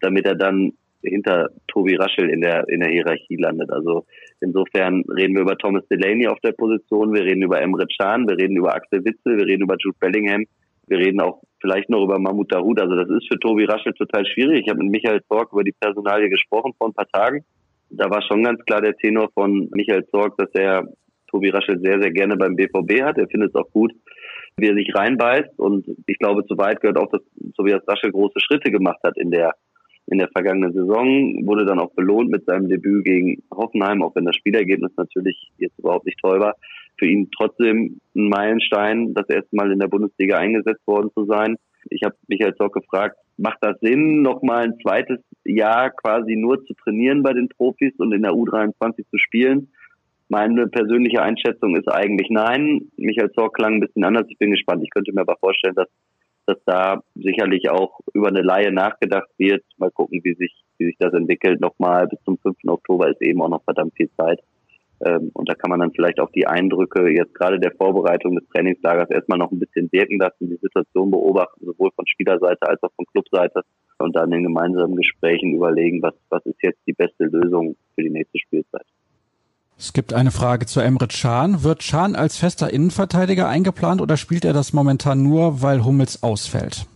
damit er dann hinter Tobi Raschel in der, in der Hierarchie landet. Also insofern reden wir über Thomas Delaney auf der Position, wir reden über Emre Can, wir reden über Axel Witzel, wir reden über Jude Bellingham, wir reden auch vielleicht noch über Mahmoud Dahoud. Also das ist für Tobi Raschel total schwierig. Ich habe mit Michael Zorg über die Personalie gesprochen vor ein paar Tagen. Da war schon ganz klar der Tenor von Michael Zorg, dass er Tobi Raschel sehr, sehr gerne beim BVB hat. Er findet es auch gut, wie er sich reinbeißt. Und ich glaube, zu weit gehört auch, dass Tobias Raschel große Schritte gemacht hat in der in der vergangenen Saison, wurde dann auch belohnt mit seinem Debüt gegen Hoffenheim, auch wenn das Spielergebnis natürlich jetzt überhaupt nicht toll war. Für ihn trotzdem ein Meilenstein, das erste Mal in der Bundesliga eingesetzt worden zu sein. Ich habe mich als auch gefragt, macht das Sinn, nochmal ein zweites Jahr quasi nur zu trainieren bei den Profis und in der U23 zu spielen? Meine persönliche Einschätzung ist eigentlich nein. Michael Zorc klang ein bisschen anders. Ich bin gespannt. Ich könnte mir aber vorstellen, dass, dass da sicherlich auch über eine Laie nachgedacht wird. Mal gucken, wie sich, wie sich das entwickelt. Nochmal bis zum 5. Oktober ist eben auch noch verdammt viel Zeit. Ähm, und da kann man dann vielleicht auch die Eindrücke jetzt gerade der Vorbereitung des Trainingslagers erstmal noch ein bisschen wirken lassen, die Situation beobachten, sowohl von Spielerseite als auch von Clubseite und dann in gemeinsamen Gesprächen überlegen, was, was ist jetzt die beste Lösung für die nächste Spielzeit. Es gibt eine Frage zu Emre Can. Wird Can als fester Innenverteidiger eingeplant oder spielt er das momentan nur, weil Hummels ausfällt?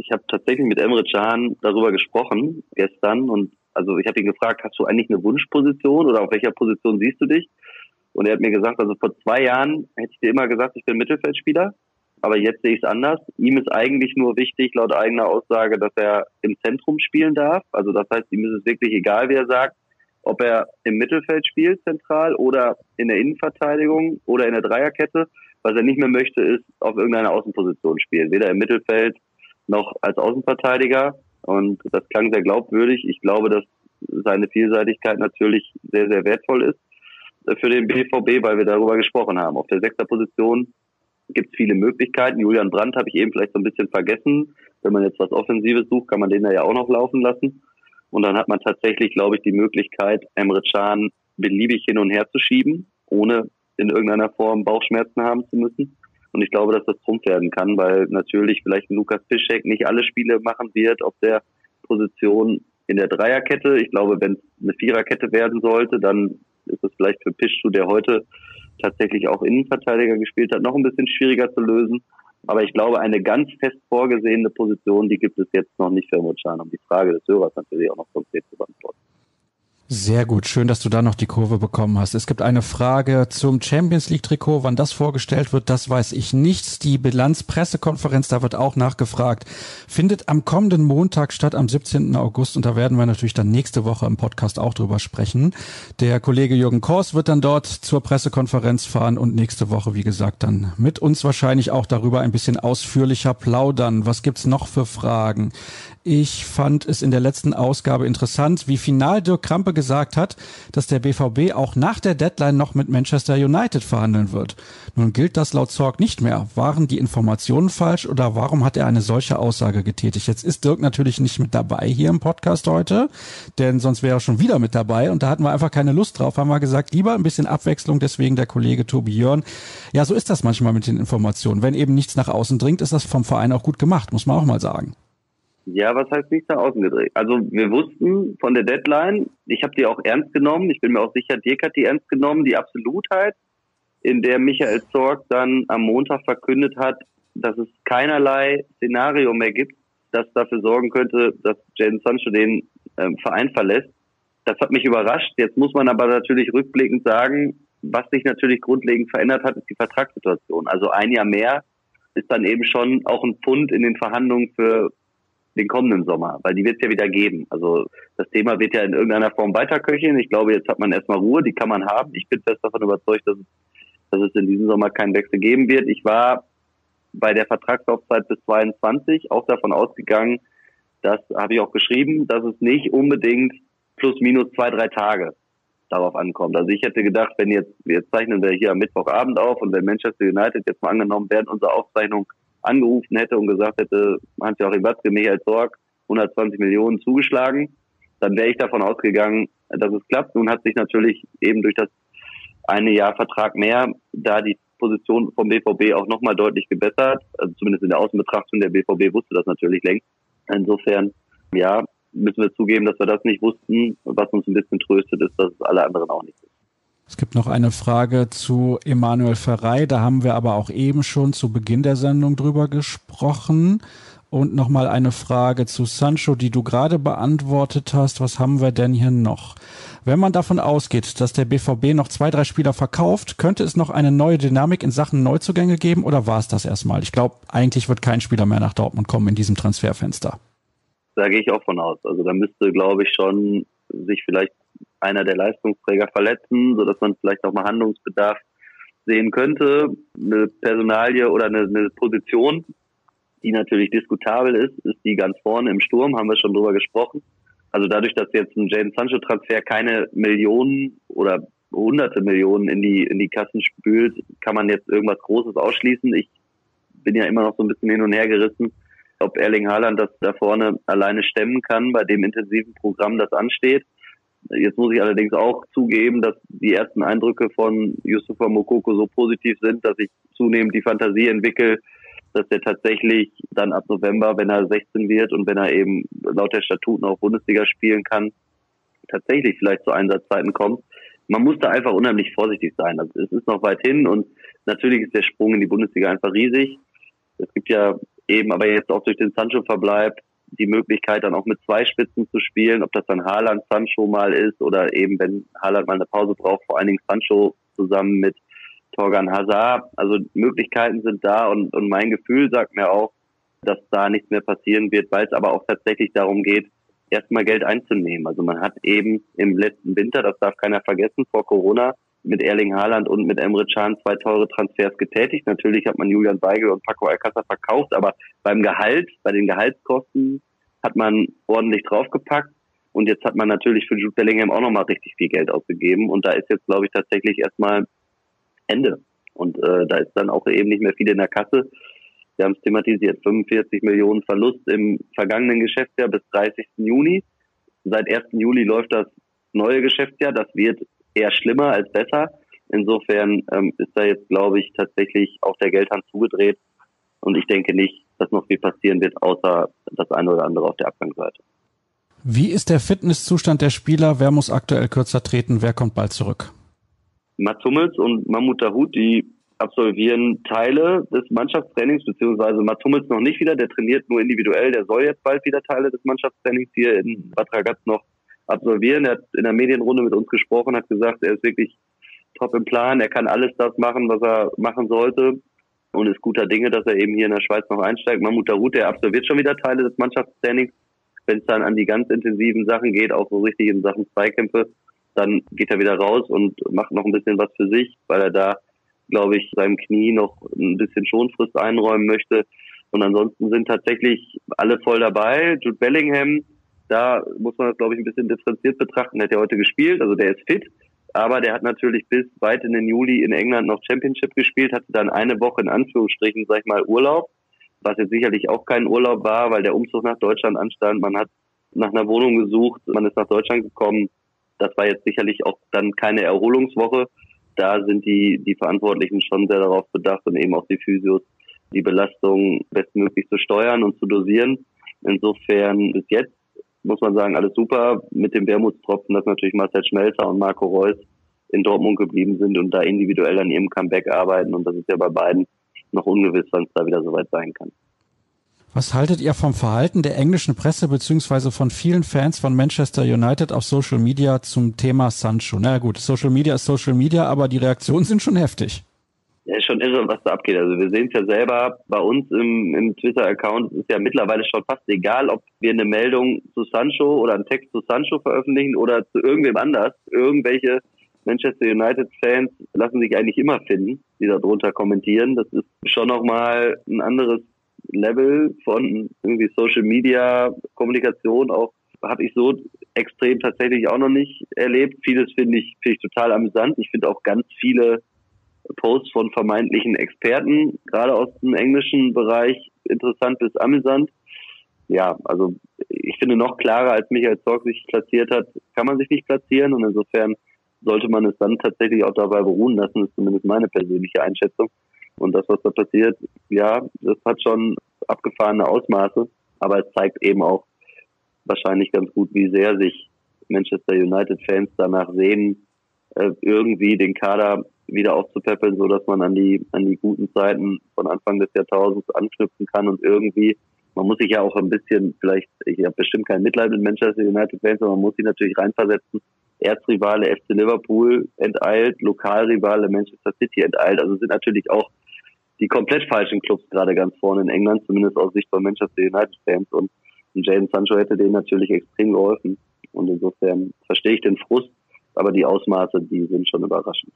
Ich habe tatsächlich mit Emre Can darüber gesprochen gestern und also ich habe ihn gefragt, hast du eigentlich eine Wunschposition oder auf welcher Position siehst du dich? Und er hat mir gesagt, also vor zwei Jahren hätte ich dir immer gesagt, ich bin Mittelfeldspieler, aber jetzt sehe ich es anders. Ihm ist eigentlich nur wichtig, laut eigener Aussage, dass er im Zentrum spielen darf. Also das heißt, ihm ist es wirklich egal, wie er sagt ob er im Mittelfeld spielt, zentral, oder in der Innenverteidigung oder in der Dreierkette. Was er nicht mehr möchte, ist auf irgendeiner Außenposition spielen. Weder im Mittelfeld noch als Außenverteidiger. Und das klang sehr glaubwürdig. Ich glaube, dass seine Vielseitigkeit natürlich sehr, sehr wertvoll ist für den BVB, weil wir darüber gesprochen haben. Auf der sechster Position gibt es viele Möglichkeiten. Julian Brandt habe ich eben vielleicht so ein bisschen vergessen. Wenn man jetzt was Offensives sucht, kann man den da ja auch noch laufen lassen. Und dann hat man tatsächlich, glaube ich, die Möglichkeit, Emre Can beliebig hin und her zu schieben, ohne in irgendeiner Form Bauchschmerzen haben zu müssen. Und ich glaube, dass das Trumpf werden kann, weil natürlich vielleicht Lukas Piszek nicht alle Spiele machen wird auf der Position in der Dreierkette. Ich glaube, wenn es eine Viererkette werden sollte, dann ist es vielleicht für Piszczek, der heute tatsächlich auch Innenverteidiger gespielt hat, noch ein bisschen schwieriger zu lösen. Aber ich glaube, eine ganz fest vorgesehene Position, die gibt es jetzt noch nicht für Mutschan, um die Frage des Hörers natürlich auch noch konkret zu beantworten. Sehr gut, schön, dass du da noch die Kurve bekommen hast. Es gibt eine Frage zum Champions League Trikot, wann das vorgestellt wird, das weiß ich nicht. Die Bilanzpressekonferenz, da wird auch nachgefragt, findet am kommenden Montag statt, am 17. August und da werden wir natürlich dann nächste Woche im Podcast auch drüber sprechen. Der Kollege Jürgen Kors wird dann dort zur Pressekonferenz fahren und nächste Woche, wie gesagt, dann mit uns wahrscheinlich auch darüber ein bisschen ausführlicher plaudern. Was gibt's noch für Fragen? Ich fand es in der letzten Ausgabe interessant, wie final Dirk Krampe gesagt hat, dass der BVB auch nach der Deadline noch mit Manchester United verhandeln wird. Nun gilt das laut Zorg nicht mehr. Waren die Informationen falsch oder warum hat er eine solche Aussage getätigt? Jetzt ist Dirk natürlich nicht mit dabei hier im Podcast heute, denn sonst wäre er schon wieder mit dabei und da hatten wir einfach keine Lust drauf. Haben wir gesagt, lieber ein bisschen Abwechslung, deswegen der Kollege Tobi Jörn. Ja, so ist das manchmal mit den Informationen. Wenn eben nichts nach außen dringt, ist das vom Verein auch gut gemacht, muss man auch mal sagen. Ja, was heißt nicht nach außen gedreht? Also wir wussten von der Deadline, ich habe die auch ernst genommen, ich bin mir auch sicher, Dirk hat die ernst genommen, die Absolutheit, in der Michael Zorg dann am Montag verkündet hat, dass es keinerlei Szenario mehr gibt, das dafür sorgen könnte, dass Jaden Sancho den ähm, Verein verlässt. Das hat mich überrascht. Jetzt muss man aber natürlich rückblickend sagen, was sich natürlich grundlegend verändert hat, ist die Vertragssituation. Also ein Jahr mehr ist dann eben schon auch ein Pfund in den Verhandlungen für den kommenden Sommer, weil die wird es ja wieder geben. Also das Thema wird ja in irgendeiner Form weiterköcheln. Ich glaube, jetzt hat man erstmal Ruhe, die kann man haben. Ich bin fest davon überzeugt, dass es, dass es in diesem Sommer keinen Wechsel geben wird. Ich war bei der Vertragslaufzeit bis 22 auch davon ausgegangen, das habe ich auch geschrieben, dass es nicht unbedingt plus minus zwei, drei Tage darauf ankommt. Also ich hätte gedacht, wenn jetzt, jetzt zeichnen wir hier am Mittwochabend auf und wenn Manchester United jetzt mal angenommen werden, unsere Aufzeichnung angerufen hätte und gesagt hätte, Hans-Joachim Watzke, Michael Zorg, 120 Millionen zugeschlagen, dann wäre ich davon ausgegangen, dass es klappt. Nun hat sich natürlich eben durch das eine Jahr Vertrag mehr da die Position vom BVB auch nochmal deutlich gebessert. Also zumindest in der Außenbetrachtung der BVB wusste das natürlich längst. Insofern, ja, müssen wir zugeben, dass wir das nicht wussten. Was uns ein bisschen tröstet, ist, dass es alle anderen auch nicht wissen. Es gibt noch eine Frage zu Emanuel Ferrei. Da haben wir aber auch eben schon zu Beginn der Sendung drüber gesprochen. Und nochmal eine Frage zu Sancho, die du gerade beantwortet hast. Was haben wir denn hier noch? Wenn man davon ausgeht, dass der BVB noch zwei, drei Spieler verkauft, könnte es noch eine neue Dynamik in Sachen Neuzugänge geben oder war es das erstmal? Ich glaube, eigentlich wird kein Spieler mehr nach Dortmund kommen in diesem Transferfenster. Da gehe ich auch von aus. Also da müsste, glaube ich, schon sich vielleicht einer der Leistungsträger verletzen, so dass man vielleicht auch mal Handlungsbedarf sehen könnte. Eine Personalie oder eine, eine Position, die natürlich diskutabel ist, ist die ganz vorne im Sturm, haben wir schon drüber gesprochen. Also dadurch, dass jetzt ein James Sancho Transfer keine Millionen oder hunderte Millionen in die, in die Kassen spült, kann man jetzt irgendwas Großes ausschließen. Ich bin ja immer noch so ein bisschen hin und her gerissen, ob Erling Haaland das da vorne alleine stemmen kann bei dem intensiven Programm, das ansteht. Jetzt muss ich allerdings auch zugeben, dass die ersten Eindrücke von Yusufa Mokoko so positiv sind, dass ich zunehmend die Fantasie entwickle, dass er tatsächlich dann ab November, wenn er 16 wird und wenn er eben laut der Statuten auch Bundesliga spielen kann, tatsächlich vielleicht zu Einsatzzeiten kommt. Man muss da einfach unheimlich vorsichtig sein. Also es ist noch weit hin und natürlich ist der Sprung in die Bundesliga einfach riesig. Es gibt ja eben aber jetzt auch durch den Sancho-Verbleib die Möglichkeit, dann auch mit zwei Spitzen zu spielen, ob das dann Haaland Sancho mal ist oder eben, wenn Haaland mal eine Pause braucht, vor allen Dingen Sancho zusammen mit Torgan Hazard. Also Möglichkeiten sind da und, und mein Gefühl sagt mir auch, dass da nichts mehr passieren wird, weil es aber auch tatsächlich darum geht, erstmal Geld einzunehmen. Also man hat eben im letzten Winter, das darf keiner vergessen, vor Corona mit Erling Haaland und mit Emre Can zwei teure Transfers getätigt. Natürlich hat man Julian Weigel und Paco Alcázar verkauft, aber beim Gehalt, bei den Gehaltskosten hat man ordentlich draufgepackt. Und jetzt hat man natürlich für Jude Bellingham auch nochmal richtig viel Geld ausgegeben. Und da ist jetzt, glaube ich, tatsächlich erstmal Ende. Und äh, da ist dann auch eben nicht mehr viel in der Kasse. Wir haben es thematisiert, 45 Millionen Verlust im vergangenen Geschäftsjahr bis 30. Juni. Seit 1. Juli läuft das neue Geschäftsjahr. Das wird eher schlimmer als besser. Insofern ähm, ist da jetzt, glaube ich, tatsächlich auch der Geldhand zugedreht. Und ich denke nicht, dass noch viel passieren wird, außer das eine oder andere auf der Abgangsseite. Wie ist der Fitnesszustand der Spieler? Wer muss aktuell kürzer treten? Wer kommt bald zurück? Mats Hummels und Mahmoud Dahoud, die absolvieren Teile des Mannschaftstrainings, beziehungsweise Mats Hummels noch nicht wieder, der trainiert nur individuell, der soll jetzt bald wieder Teile des Mannschaftstrainings hier in Bad Ragaz noch absolvieren. Er hat in der Medienrunde mit uns gesprochen, hat gesagt, er ist wirklich top im Plan, er kann alles das machen, was er machen sollte und ist guter Dinge, dass er eben hier in der Schweiz noch einsteigt. Mahmoud Dahoud, der absolviert schon wieder Teile des Mannschaftstrainings. Wenn es dann an die ganz intensiven Sachen geht, auch so richtig in Sachen Zweikämpfe, dann geht er wieder raus und macht noch ein bisschen was für sich, weil er da, glaube ich, seinem Knie noch ein bisschen Schonfrist einräumen möchte. Und ansonsten sind tatsächlich alle voll dabei. Jude Bellingham, da muss man das, glaube ich, ein bisschen differenziert betrachten. Der hat ja heute gespielt, also der ist fit. Aber der hat natürlich bis weit in den Juli in England noch Championship gespielt, hatte dann eine Woche in Anführungsstrichen, sag ich mal, Urlaub, was jetzt sicherlich auch kein Urlaub war, weil der Umzug nach Deutschland anstand. Man hat nach einer Wohnung gesucht, man ist nach Deutschland gekommen. Das war jetzt sicherlich auch dann keine Erholungswoche. Da sind die, die Verantwortlichen schon sehr darauf bedacht und eben auch die Physios, die Belastung bestmöglich zu steuern und zu dosieren. Insofern bis jetzt muss man sagen, alles super. Mit dem Wermutstropfen, dass natürlich Marcel Schmelzer und Marco Reus in Dortmund geblieben sind und da individuell an ihrem Comeback arbeiten. Und das ist ja bei beiden noch ungewiss, wann es da wieder soweit sein kann. Was haltet ihr vom Verhalten der englischen Presse beziehungsweise von vielen Fans von Manchester United auf Social Media zum Thema Sancho? Na gut, Social Media ist Social Media, aber die Reaktionen sind schon heftig. Ja, schon irre, was da abgeht. Also wir sehen es ja selber bei uns im, im Twitter-Account. Es ist ja mittlerweile schon fast egal, ob wir eine Meldung zu Sancho oder einen Text zu Sancho veröffentlichen oder zu irgendwem anders. Irgendwelche Manchester United-Fans lassen sich eigentlich immer finden, die da drunter kommentieren. Das ist schon nochmal ein anderes Level von irgendwie Social Media Kommunikation auch habe ich so extrem tatsächlich auch noch nicht erlebt. Vieles finde ich, finde ich total amüsant. Ich finde auch ganz viele Posts von vermeintlichen Experten, gerade aus dem englischen Bereich, interessant bis amüsant. Ja, also ich finde noch klarer, als Michael Zorg sich platziert hat, kann man sich nicht platzieren und insofern sollte man es dann tatsächlich auch dabei beruhen lassen, ist zumindest meine persönliche Einschätzung. Und das, was da passiert, ja, das hat schon abgefahrene Ausmaße, aber es zeigt eben auch, wahrscheinlich ganz gut, wie sehr sich Manchester United-Fans danach sehen, äh, irgendwie den Kader wieder aufzupäppeln, so dass man an die an die guten Zeiten von Anfang des Jahrtausends anknüpfen kann und irgendwie man muss sich ja auch ein bisschen vielleicht ich habe bestimmt kein Mitleid mit Manchester United Fans, aber man muss sich natürlich reinversetzen. Erzrivale FC Liverpool enteilt, Lokalrivale Manchester City enteilt. Also sind natürlich auch die komplett falschen Clubs gerade ganz vorne in England, zumindest aus Sicht von Manchester United Fans und Jaden Sancho hätte denen natürlich extrem geholfen. Und insofern verstehe ich den Frust, aber die Ausmaße, die sind schon überraschend.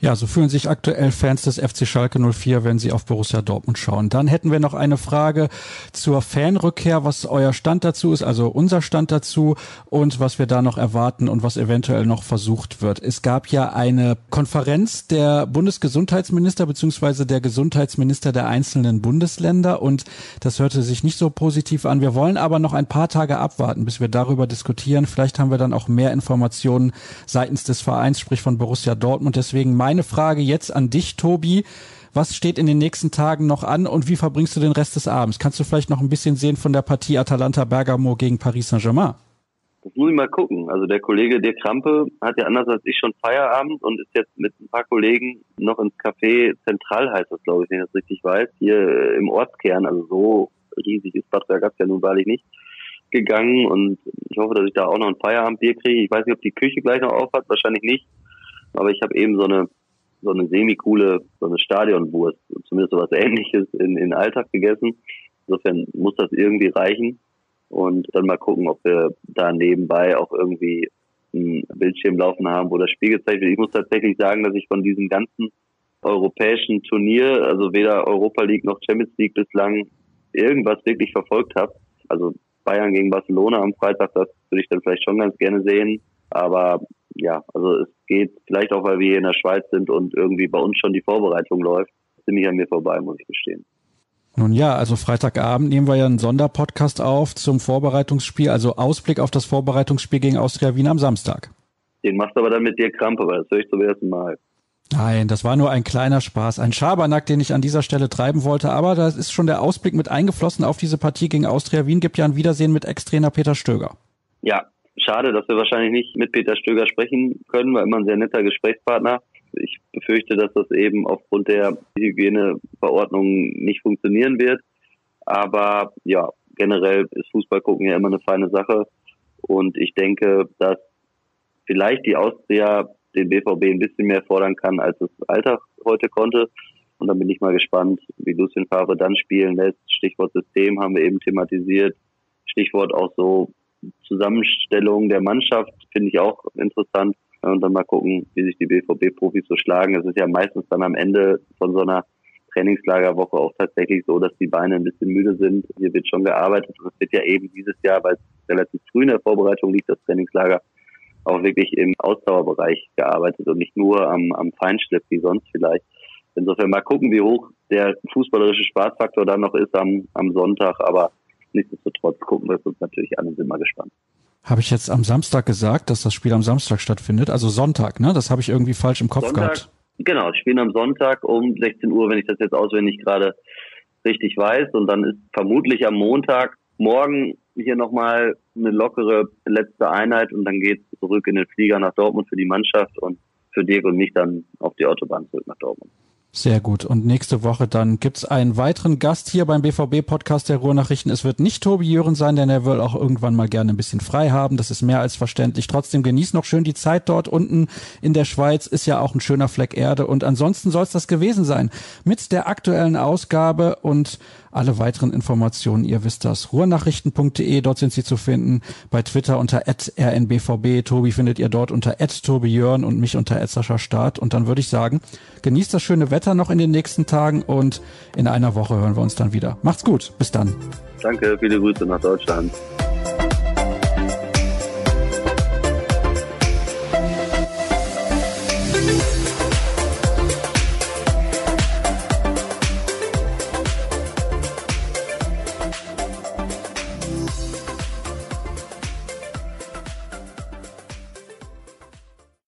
Ja, so fühlen sich aktuell Fans des FC Schalke 04, wenn sie auf Borussia Dortmund schauen. Dann hätten wir noch eine Frage zur Fanrückkehr, was euer Stand dazu ist, also unser Stand dazu und was wir da noch erwarten und was eventuell noch versucht wird. Es gab ja eine Konferenz der Bundesgesundheitsminister beziehungsweise der Gesundheitsminister der einzelnen Bundesländer und das hörte sich nicht so positiv an. Wir wollen aber noch ein paar Tage abwarten, bis wir darüber diskutieren. Vielleicht haben wir dann auch mehr Informationen seitens des Vereins, sprich von Borussia Dortmund. Deswegen meine Frage jetzt an dich, Tobi. Was steht in den nächsten Tagen noch an und wie verbringst du den Rest des Abends? Kannst du vielleicht noch ein bisschen sehen von der Partie Atalanta Bergamo gegen Paris Saint-Germain? Das muss ich mal gucken. Also der Kollege Dirk Krampe hat ja anders als ich schon Feierabend und ist jetzt mit ein paar Kollegen noch ins Café Zentral heißt das, glaube ich, wenn ich das richtig weiß, hier äh, im Ortskern. Also so riesig ist Bad Ragaz ja nun wahrlich nicht gegangen und ich hoffe, dass ich da auch noch ein Feierabendbier kriege. Ich weiß nicht, ob die Küche gleich noch aufhat, wahrscheinlich nicht. Aber ich habe eben so eine so eine semi-coole, so eine Stadionwurst, zumindest so was ähnliches in, in Alltag gegessen. Insofern muss das irgendwie reichen. Und dann mal gucken, ob wir da nebenbei auch irgendwie ein Bildschirm laufen haben, wo das Spiel gezeigt wird. Ich muss tatsächlich sagen, dass ich von diesem ganzen europäischen Turnier, also weder Europa League noch Champions League bislang irgendwas wirklich verfolgt habe. Also Bayern gegen Barcelona am Freitag, das würde ich dann vielleicht schon ganz gerne sehen. Aber ja, also es geht vielleicht auch, weil wir hier in der Schweiz sind und irgendwie bei uns schon die Vorbereitung läuft, ziemlich an mir vorbei, muss ich gestehen. Nun ja, also Freitagabend nehmen wir ja einen Sonderpodcast auf zum Vorbereitungsspiel, also Ausblick auf das Vorbereitungsspiel gegen Austria Wien am Samstag. Den machst du aber dann mit dir Krampe, weil das höre ich zum ersten Mal. Nein, das war nur ein kleiner Spaß, ein Schabernack, den ich an dieser Stelle treiben wollte, aber da ist schon der Ausblick mit eingeflossen auf diese Partie gegen Austria Wien, gibt ja ein Wiedersehen mit Ex-Trainer Peter Stöger. Ja, Schade, dass wir wahrscheinlich nicht mit Peter Stöger sprechen können, war immer ein sehr netter Gesprächspartner. Ich befürchte, dass das eben aufgrund der Hygieneverordnung nicht funktionieren wird. Aber ja, generell ist Fußball gucken ja immer eine feine Sache. Und ich denke, dass vielleicht die Austria den BVB ein bisschen mehr fordern kann, als es Alltag heute konnte. Und dann bin ich mal gespannt, wie Lucien Favre dann spielen lässt. Stichwort System haben wir eben thematisiert. Stichwort auch so Zusammenstellung der Mannschaft finde ich auch interessant. Und dann mal gucken, wie sich die BVB-Profis so schlagen. Es ist ja meistens dann am Ende von so einer Trainingslagerwoche auch tatsächlich so, dass die Beine ein bisschen müde sind. Hier wird schon gearbeitet und es wird ja eben dieses Jahr, weil es relativ früh in der Vorbereitung liegt, das Trainingslager, auch wirklich im Ausdauerbereich gearbeitet und nicht nur am, am Feinschliff wie sonst vielleicht. Insofern mal gucken, wie hoch der fußballerische Spaßfaktor dann noch ist am, am Sonntag. Aber nichtsdestotrotz gucken wir es uns natürlich an und sind mal gespannt. Habe ich jetzt am Samstag gesagt, dass das Spiel am Samstag stattfindet? Also Sonntag, ne? Das habe ich irgendwie falsch im Kopf Sonntag, gehabt. Genau, spielen am Sonntag um 16 Uhr, wenn ich das jetzt auswendig gerade richtig weiß. Und dann ist vermutlich am Montag morgen hier nochmal eine lockere letzte Einheit und dann geht es zurück in den Flieger nach Dortmund für die Mannschaft und für Dirk und mich dann auf die Autobahn zurück nach Dortmund. Sehr gut. Und nächste Woche dann gibt's einen weiteren Gast hier beim BVB-Podcast der Ruhrnachrichten. Es wird nicht Tobi Jören sein, denn er will auch irgendwann mal gerne ein bisschen frei haben. Das ist mehr als verständlich. Trotzdem genießt noch schön die Zeit dort unten in der Schweiz. Ist ja auch ein schöner Fleck Erde. Und ansonsten soll es das gewesen sein mit der aktuellen Ausgabe und alle weiteren Informationen, ihr wisst das, ruhrnachrichten.de, dort sind sie zu finden, bei Twitter unter rnbvb, Tobi findet ihr dort unter @tobijörn und mich unter Start und dann würde ich sagen, genießt das schöne Wetter noch in den nächsten Tagen und in einer Woche hören wir uns dann wieder. Macht's gut, bis dann. Danke, viele Grüße nach Deutschland.